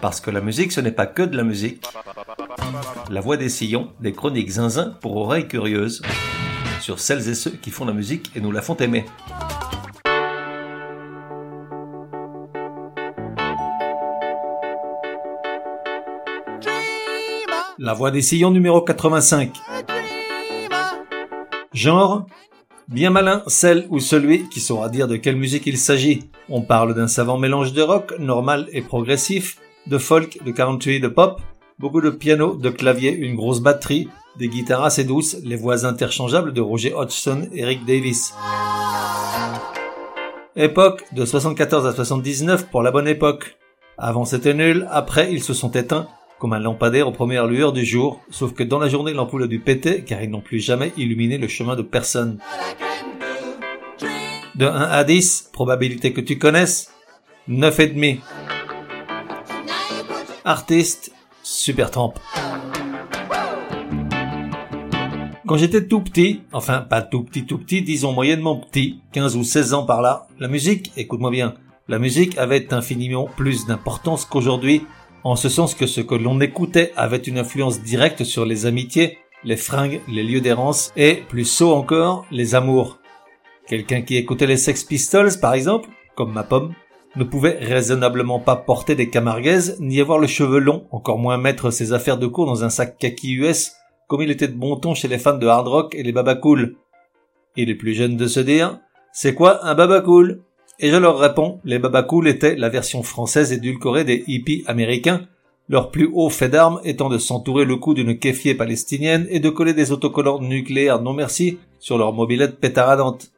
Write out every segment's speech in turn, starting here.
Parce que la musique, ce n'est pas que de la musique. La voix des sillons, des chroniques zinzin pour oreilles curieuses, sur celles et ceux qui font la musique et nous la font aimer. La voix des sillons numéro 85. Genre Bien malin, celle ou celui qui saura dire de quelle musique il s'agit. On parle d'un savant mélange de rock, normal et progressif, de folk, de country, de pop, beaucoup de piano, de clavier, une grosse batterie, des guitares assez douces, les voix interchangeables de Roger Hodgson et Rick Davis. Époque de 74 à 79 pour la bonne époque. Avant c'était nul, après ils se sont éteints comme un lampadaire aux premières lueurs du jour, sauf que dans la journée l'ampoule a dû péter car ils n'ont plus jamais illuminé le chemin de personne. De 1 à 10, probabilité que tu connaisses, 9,5. Artiste, super trempe. Quand j'étais tout petit, enfin pas tout petit tout petit, disons moyennement petit, 15 ou 16 ans par là, la musique, écoute-moi bien, la musique avait infiniment plus d'importance qu'aujourd'hui en ce sens que ce que l'on écoutait avait une influence directe sur les amitiés, les fringues, les lieux d'errance et, plus sot encore, les amours. Quelqu'un qui écoutait les Sex Pistols, par exemple, comme ma pomme, ne pouvait raisonnablement pas porter des camarguaises, ni avoir le cheveu long, encore moins mettre ses affaires de cour dans un sac kaki US, comme il était de bon ton chez les fans de hard rock et les babacool. Il est plus jeune de se dire, c'est quoi un babacool et je leur réponds, les Babacool étaient la version française édulcorée des hippies américains, leur plus haut fait d'armes étant de s'entourer le cou d'une kéfier palestinienne et de coller des autocollants nucléaires non merci sur leur mobilette pétaradante.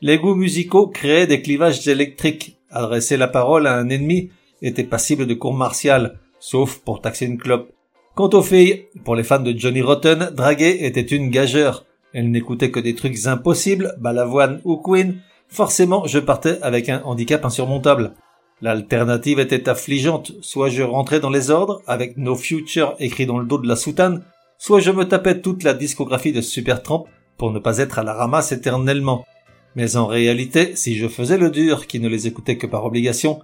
Les goûts musicaux créaient des clivages électriques. Adresser la parole à un ennemi était passible de cours martial, sauf pour taxer une clope. Quant aux filles, pour les fans de Johnny Rotten, draguer était une gageure. Elles n'écoutaient que des trucs impossibles, Balavoine ou Queen, forcément je partais avec un handicap insurmontable. L'alternative était affligeante, soit je rentrais dans les ordres, avec No Future écrit dans le dos de la soutane, soit je me tapais toute la discographie de Supertramp pour ne pas être à la ramasse éternellement. Mais en réalité, si je faisais le dur qui ne les écoutait que par obligation,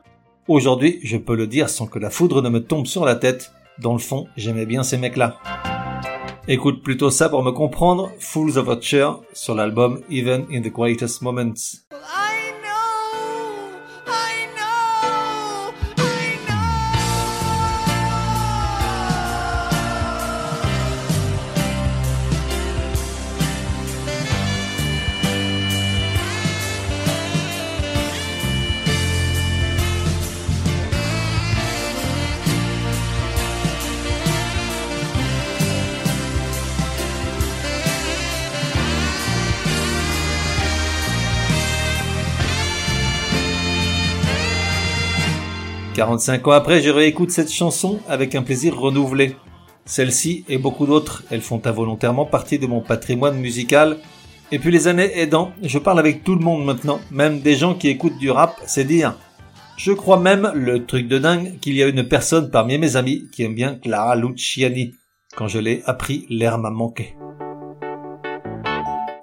aujourd'hui je peux le dire sans que la foudre ne me tombe sur la tête, dans le fond j'aimais bien ces mecs-là. Écoute plutôt ça pour me comprendre, Fools of Watcher sur l'album Even in the Greatest Moments. 45 ans après, je réécoute cette chanson avec un plaisir renouvelé. Celle-ci et beaucoup d'autres, elles font involontairement partie de mon patrimoine musical. Et puis les années aidant, je parle avec tout le monde maintenant, même des gens qui écoutent du rap, c'est dire. Je crois même, le truc de dingue, qu'il y a une personne parmi mes amis qui aime bien Clara Luciani. Quand je l'ai appris, l'air m'a manqué.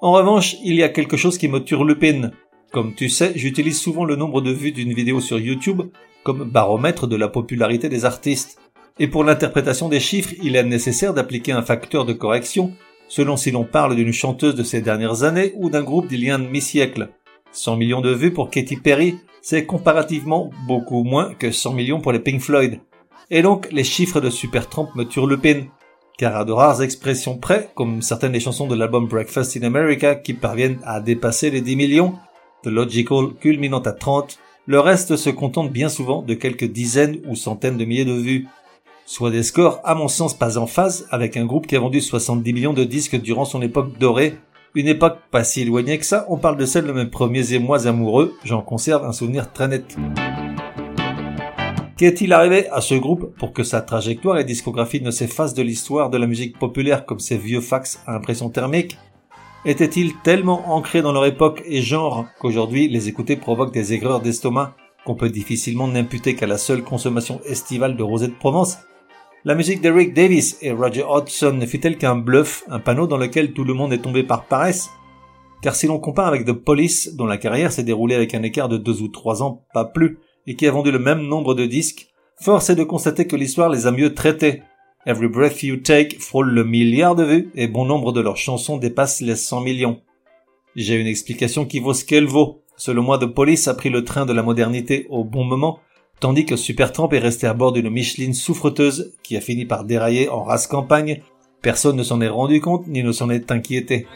En revanche, il y a quelque chose qui me turlupine. Comme tu sais, j'utilise souvent le nombre de vues d'une vidéo sur YouTube comme baromètre de la popularité des artistes. Et pour l'interprétation des chiffres, il est nécessaire d'appliquer un facteur de correction selon si l'on parle d'une chanteuse de ces dernières années ou d'un groupe d'il y a un demi-siècle. 100 millions de vues pour Katy Perry, c'est comparativement beaucoup moins que 100 millions pour les Pink Floyd. Et donc, les chiffres de Supertramp me turlupinent. Car à de rares expressions près, comme certaines des chansons de l'album Breakfast in America qui parviennent à dépasser les 10 millions, The Logical culminant à 30, le reste se contente bien souvent de quelques dizaines ou centaines de milliers de vues. Soit des scores à mon sens pas en phase avec un groupe qui a vendu 70 millions de disques durant son époque dorée, une époque pas si éloignée que ça, on parle de celle de mes premiers émois amoureux, j'en conserve un souvenir très net. Qu'est-il arrivé à ce groupe pour que sa trajectoire et discographie ne s'effacent de l'histoire de la musique populaire comme ces vieux fax à impression thermique? Étaient-ils tellement ancrés dans leur époque et genre qu'aujourd'hui les écouter provoque des aigreurs d'estomac qu'on peut difficilement n'imputer qu'à la seule consommation estivale de rosée de Provence? La musique d'Eric Davis et Roger Hodgson ne fut-elle qu'un bluff, un panneau dans lequel tout le monde est tombé par paresse? Car si l'on compare avec The Police, dont la carrière s'est déroulée avec un écart de deux ou trois ans, pas plus, et qui a vendu le même nombre de disques, force est de constater que l'histoire les a mieux traités. Every Breath You Take frôle le milliard de vues et bon nombre de leurs chansons dépassent les 100 millions. J'ai une explication qui vaut ce qu'elle vaut. Selon moi, The Police a pris le train de la modernité au bon moment, tandis que Supertramp est resté à bord d'une Micheline souffreteuse qui a fini par dérailler en race campagne. Personne ne s'en est rendu compte ni ne s'en est inquiété.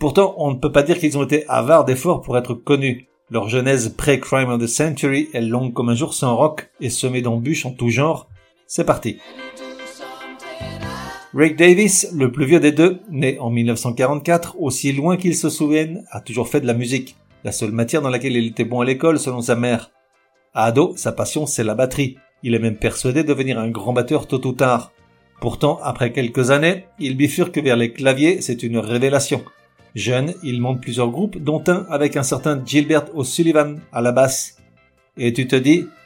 Pourtant, on ne peut pas dire qu'ils ont été avares d'efforts pour être connus. Leur genèse pré-Crime of the Century est longue comme un jour sans rock et semée d'embûches en tout genre. C'est parti. Rick Davis, le plus vieux des deux, né en 1944, aussi loin qu'il se souvienne, a toujours fait de la musique, la seule matière dans laquelle il était bon à l'école selon sa mère. À ado, sa passion c'est la batterie. Il est même persuadé de devenir un grand batteur tôt ou tard. Pourtant, après quelques années, il bifurque vers les claviers, c'est une révélation. Jeune, il monte plusieurs groupes, dont un avec un certain Gilbert O'Sullivan à la basse. Et tu te dis,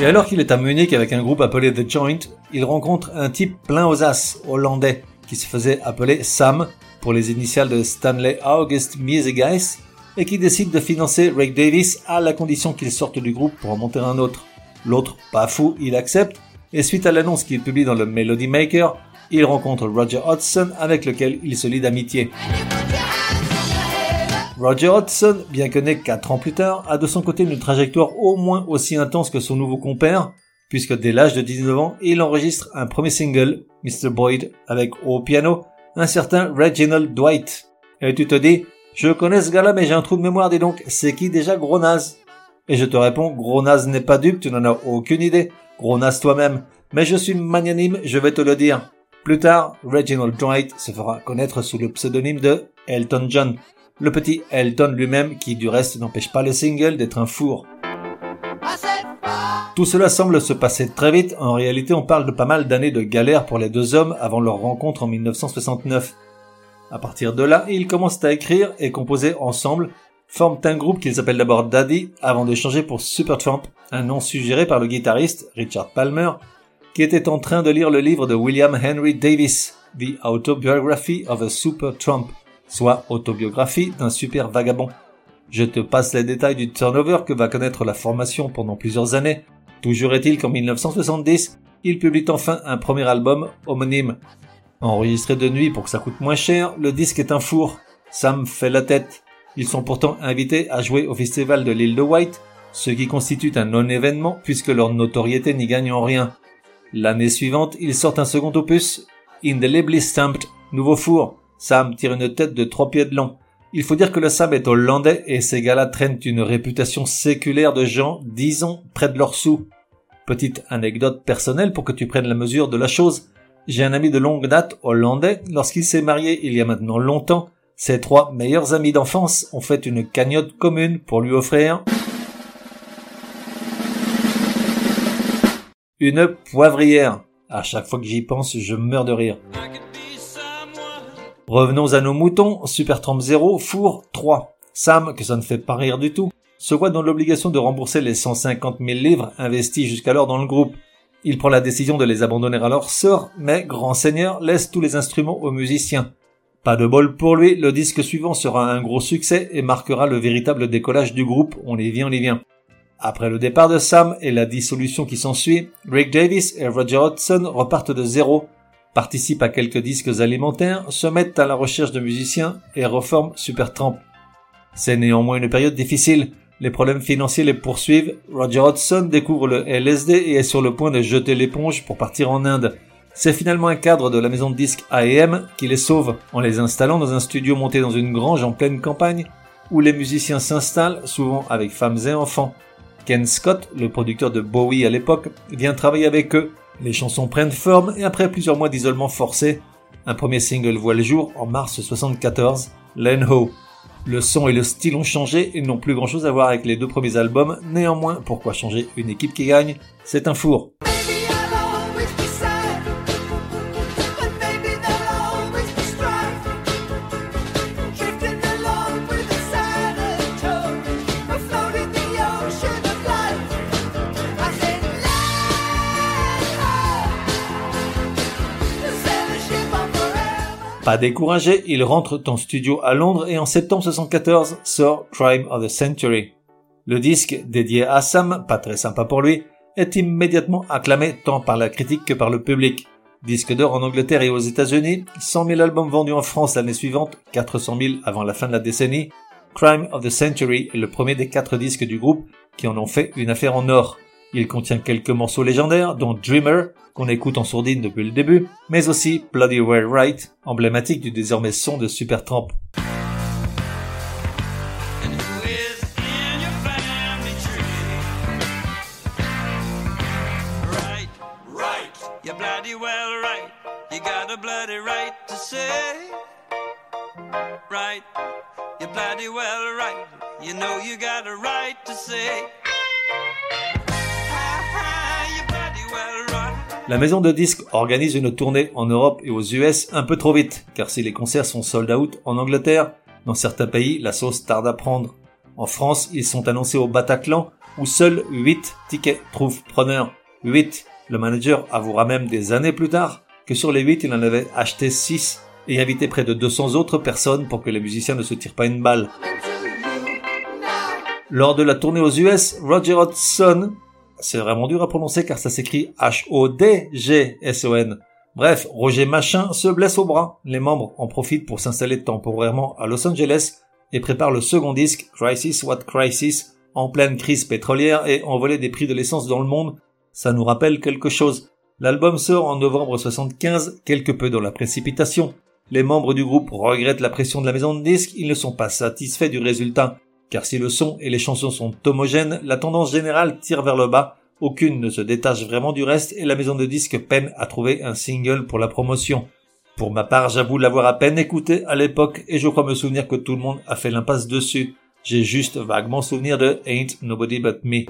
Et alors qu'il est à Munich avec un groupe appelé The Joint, il rencontre un type plein aux as, hollandais, qui se faisait appeler Sam, pour les initiales de Stanley August Miesegeis et qui décide de financer Rick Davis à la condition qu'il sorte du groupe pour en monter un autre. L'autre, pas fou, il accepte et suite à l'annonce qu'il publie dans le Melody Maker, il rencontre Roger Hodgson avec lequel il se lie d'amitié. Roger Hodgson, bien que né 4 ans plus tard, a de son côté une trajectoire au moins aussi intense que son nouveau compère, puisque dès l'âge de 19 ans, il enregistre un premier single, Mr. Boyd, avec au piano un certain Reginald Dwight. Et tu te dis, je connais ce gars-là, mais j'ai un trou de mémoire, dis donc, c'est qui déjà Gros Et je te réponds, Gros n'est pas dupe, tu n'en as aucune idée. Gros toi-même. Mais je suis magnanime, je vais te le dire. Plus tard, Reginald Dwight se fera connaître sous le pseudonyme de Elton John. Le petit Elton lui-même, qui du reste n'empêche pas le single d'être un four. Tout cela semble se passer très vite, en réalité on parle de pas mal d'années de galère pour les deux hommes avant leur rencontre en 1969. À partir de là, ils commencent à écrire et composer ensemble, forment un groupe qu'ils appellent d'abord Daddy avant de changer pour Supertramp, un nom suggéré par le guitariste Richard Palmer, qui était en train de lire le livre de William Henry Davis, The Autobiography of a Supertramp, soit autobiographie d'un super vagabond. Je te passe les détails du turnover que va connaître la formation pendant plusieurs années, Toujours est-il qu'en 1970, il publie enfin un premier album homonyme. Enregistré de nuit pour que ça coûte moins cher, le disque est un four. Sam fait la tête. Ils sont pourtant invités à jouer au festival de l'île de White, ce qui constitue un non-événement puisque leur notoriété n'y gagne en rien. L'année suivante, ils sortent un second opus, Indelibly Stamped, nouveau four. Sam tire une tête de trois pieds de long. Il faut dire que le Sam est hollandais et ces gars-là traînent une réputation séculaire de gens, disons, près de leurs sous. Petite anecdote personnelle pour que tu prennes la mesure de la chose. J'ai un ami de longue date hollandais. Lorsqu'il s'est marié il y a maintenant longtemps, ses trois meilleurs amis d'enfance ont fait une cagnotte commune pour lui offrir une poivrière. À chaque fois que j'y pense, je meurs de rire. Revenons à nos moutons, Supertramp 0, Four 3. Sam, que ça ne fait pas rire du tout, se voit dans l'obligation de rembourser les 150 000 livres investis jusqu'alors dans le groupe. Il prend la décision de les abandonner à leur sort, mais grand seigneur laisse tous les instruments aux musiciens. Pas de bol pour lui, le disque suivant sera un gros succès et marquera le véritable décollage du groupe, on y vient, on y vient. Après le départ de Sam et la dissolution qui s'ensuit, Rick Davis et Roger Hodgson repartent de zéro participent à quelques disques alimentaires, se mettent à la recherche de musiciens et reforment Supertramp. C'est néanmoins une période difficile. Les problèmes financiers les poursuivent. Roger Hodgson découvre le LSD et est sur le point de jeter l'éponge pour partir en Inde. C'est finalement un cadre de la maison de disques AEM qui les sauve en les installant dans un studio monté dans une grange en pleine campagne où les musiciens s'installent, souvent avec femmes et enfants. Ken Scott, le producteur de Bowie à l'époque, vient travailler avec eux les chansons prennent forme et après plusieurs mois d'isolement forcé, un premier single voit le jour en mars 74, Len Ho. Le son et le style ont changé et n'ont plus grand chose à voir avec les deux premiers albums, néanmoins, pourquoi changer une équipe qui gagne? C'est un four. Pas découragé, il rentre en studio à Londres et en septembre 74 sort Crime of the Century. Le disque, dédié à Sam, pas très sympa pour lui, est immédiatement acclamé tant par la critique que par le public. Disque d'or en Angleterre et aux États-Unis, 100 000 albums vendus en France l'année suivante, 400 000 avant la fin de la décennie. Crime of the Century est le premier des quatre disques du groupe qui en ont fait une affaire en or. Il contient quelques morceaux légendaires, dont Dreamer, qu'on écoute en sourdine depuis le début, mais aussi Bloody Well Right, emblématique du désormais son de Supertramp. La maison de disques organise une tournée en Europe et aux US un peu trop vite, car si les concerts sont sold out en Angleterre, dans certains pays, la sauce tarde à prendre. En France, ils sont annoncés au Bataclan, où seuls 8 tickets trouvent preneur. 8. Le manager avouera même des années plus tard que sur les 8, il en avait acheté 6 et invité près de 200 autres personnes pour que les musiciens ne se tirent pas une balle. Lors de la tournée aux US, Roger Hodgson c'est vraiment dur à prononcer car ça s'écrit H-O-D-G-S-O-N. Bref, Roger Machin se blesse au bras. Les membres en profitent pour s'installer temporairement à Los Angeles et préparent le second disque, Crisis What Crisis, en pleine crise pétrolière et envolée des prix de l'essence dans le monde. Ça nous rappelle quelque chose. L'album sort en novembre 75, quelque peu dans la précipitation. Les membres du groupe regrettent la pression de la maison de disques, ils ne sont pas satisfaits du résultat. Car si le son et les chansons sont homogènes, la tendance générale tire vers le bas, aucune ne se détache vraiment du reste et la maison de disques peine à trouver un single pour la promotion. Pour ma part, j'avoue l'avoir à peine écouté à l'époque et je crois me souvenir que tout le monde a fait l'impasse dessus. J'ai juste vaguement souvenir de Ain't Nobody But Me.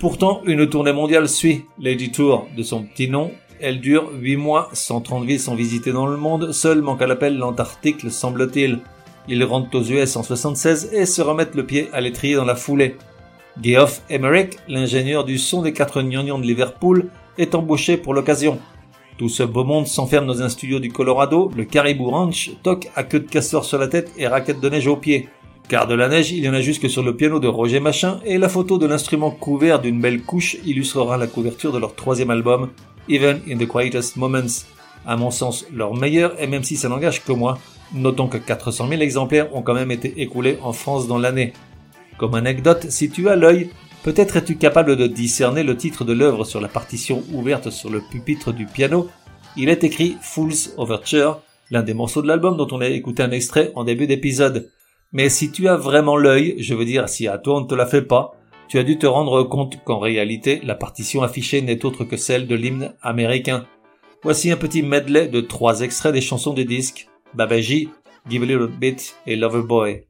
Pourtant, une tournée mondiale suit Lady Tour de son petit nom. Elle dure 8 mois, 130 villes sont visitées dans le monde, seul manque à l'appel l'Antarctique, le semble-t-il. Ils rentrent aux US en 76 et se remettent le pied à l'étrier dans la foulée. Geoff Emerick, l'ingénieur du son des quatre gnangnans de Liverpool, est embauché pour l'occasion. Tout ce beau monde s'enferme dans un studio du Colorado, le Caribou Ranch, toc à queue de castor sur la tête et raquette de neige aux pieds. Car de la neige, il y en a jusque sur le piano de Roger Machin, et la photo de l'instrument couvert d'une belle couche illustrera la couverture de leur troisième album, Even in the Quietest Moments. À mon sens, leur meilleur, et même si ça n'engage que moi, notons que 400 000 exemplaires ont quand même été écoulés en France dans l'année. Comme anecdote, si tu as l'œil, peut-être es-tu capable de discerner le titre de l'œuvre sur la partition ouverte sur le pupitre du piano. Il est écrit Fool's Overture, l'un des morceaux de l'album dont on a écouté un extrait en début d'épisode. Mais si tu as vraiment l'œil, je veux dire si à toi on ne te la fait pas, tu as dû te rendre compte qu'en réalité la partition affichée n'est autre que celle de l'hymne américain. Voici un petit medley de trois extraits des chansons du disque, Babaji, Give a Little Bit et Lover Boy.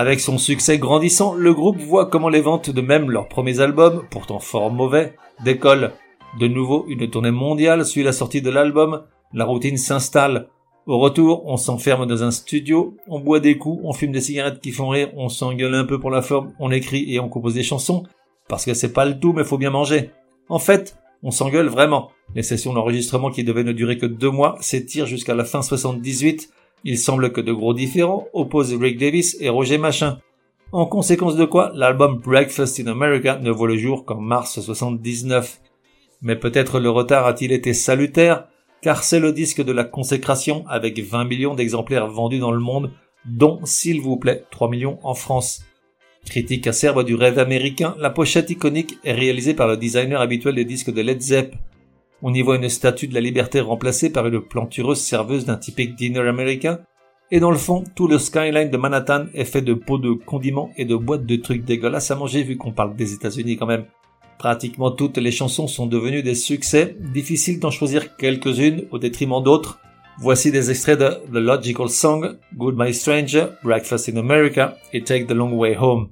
Avec son succès grandissant, le groupe voit comment les ventes de même leurs premiers albums, pourtant fort mauvais, décollent. De nouveau, une tournée mondiale suit la sortie de l'album, la routine s'installe. Au retour, on s'enferme dans un studio, on boit des coups, on fume des cigarettes qui font rire, on s'engueule un peu pour la forme, on écrit et on compose des chansons, parce que c'est pas le tout mais faut bien manger. En fait, On s'engueule vraiment. Les sessions d'enregistrement qui devaient ne durer que deux mois s'étirent jusqu'à la fin 78. Il semble que de gros différents opposent Rick Davis et Roger Machin. En conséquence de quoi, l'album Breakfast in America ne voit le jour qu'en mars 79. Mais peut-être le retard a-t-il été salutaire, car c'est le disque de la consécration avec 20 millions d'exemplaires vendus dans le monde, dont, s'il vous plaît, 3 millions en France. Critique acerbe du rêve américain, la pochette iconique est réalisée par le designer habituel des disques de Led Zepp. On y voit une statue de la liberté remplacée par une plantureuse serveuse d'un typique dîner américain, et dans le fond, tout le skyline de Manhattan est fait de pots de condiments et de boîtes de trucs dégueulasses à manger vu qu'on parle des États-Unis quand même. Pratiquement toutes les chansons sont devenues des succès, difficile d'en choisir quelques-unes au détriment d'autres. Voici des extraits de The Logical Song, Goodbye Stranger, Breakfast in America et Take the Long Way Home.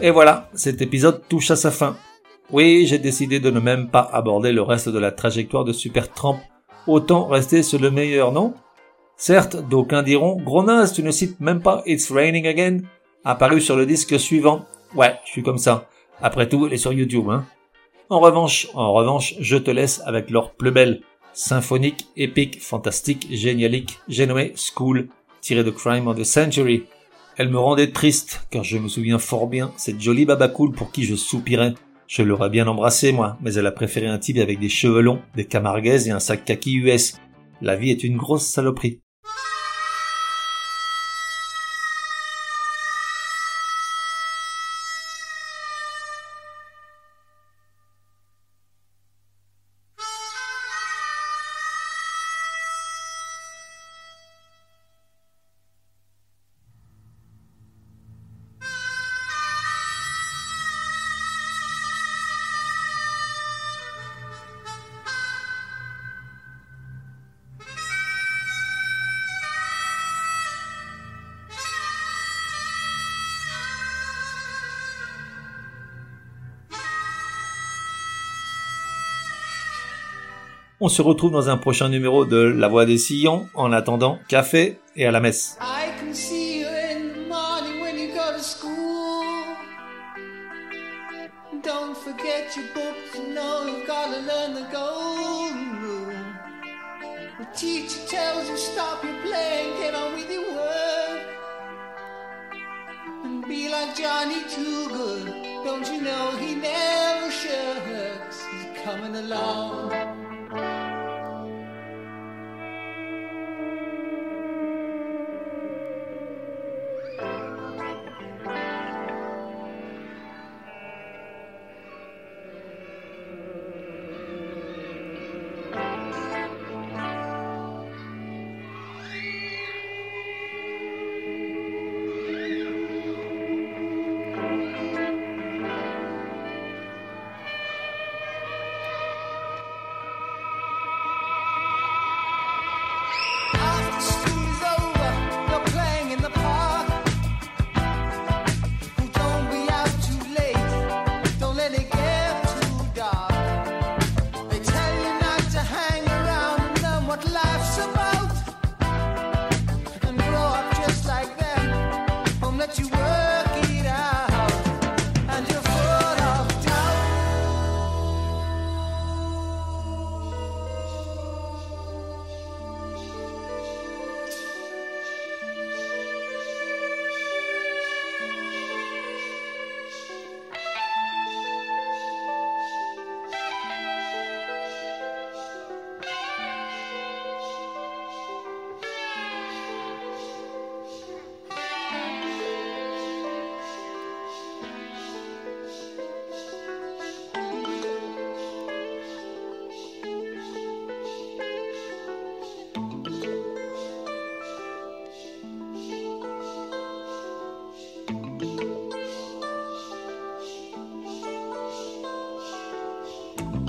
Et voilà, cet épisode touche à sa fin. Oui, j'ai décidé de ne même pas aborder le reste de la trajectoire de Supertramp. Autant rester sur le meilleur, non? Certes, d'aucuns diront, gros tu ne cites même pas It's Raining Again, apparu sur le disque suivant. Ouais, je suis comme ça. Après tout, elle est sur YouTube, hein. En revanche, en revanche, je te laisse avec leur plus belle. Symphonique, épique, fantastique, génialique, j'ai School, tiré de Crime of the Century. Elle me rendait triste, car je me souviens fort bien, cette jolie baba cool pour qui je soupirais. Je l'aurais bien embrassée, moi, mais elle a préféré un type avec des cheveux longs, des camarguaises et un sac kaki US. La vie est une grosse saloperie. On se retrouve dans un prochain numéro de La Voix des Sillons. En attendant, café et à la messe. I can see you in the morning when you go to school. Don't forget your books, you know you've got to learn the golden rule. The teacher tells you stop your playing, get on with your work. Be like Johnny Too. Don't you know he never shirks? He's coming along.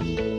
you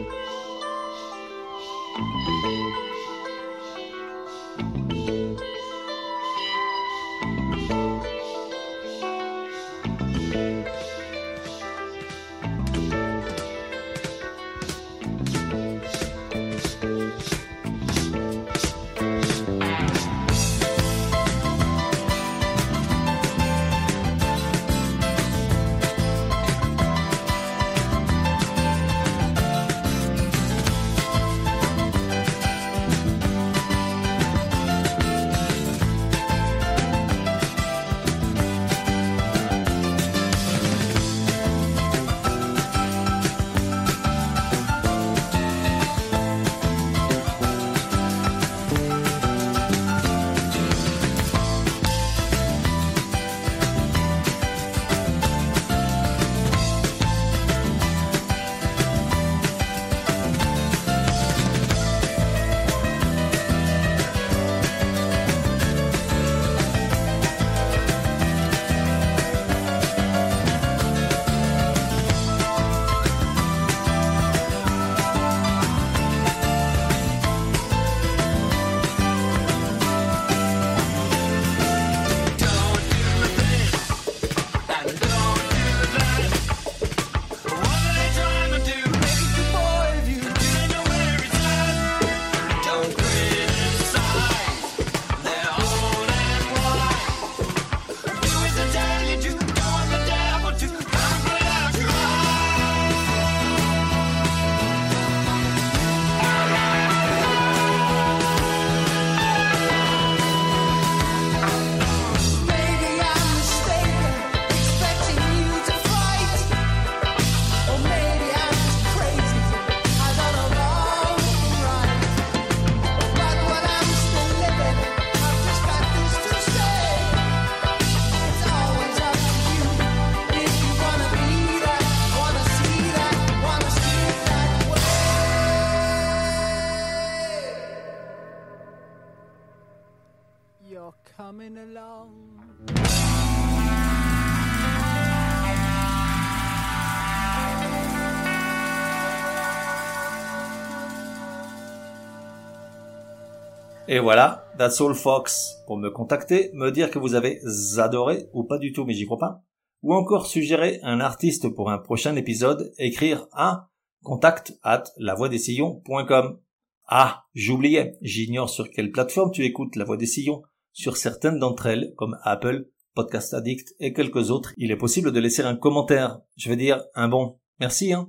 Et voilà, that's all Fox. Pour me contacter, me dire que vous avez adoré ou pas du tout, mais j'y crois pas. Ou encore suggérer un artiste pour un prochain épisode, écrire à contact at lavoidesillons.com. Ah, j'oubliais, j'ignore sur quelle plateforme tu écoutes La Voix des Sillons. Sur certaines d'entre elles, comme Apple, Podcast Addict et quelques autres, il est possible de laisser un commentaire. Je veux dire, un bon. Merci, hein.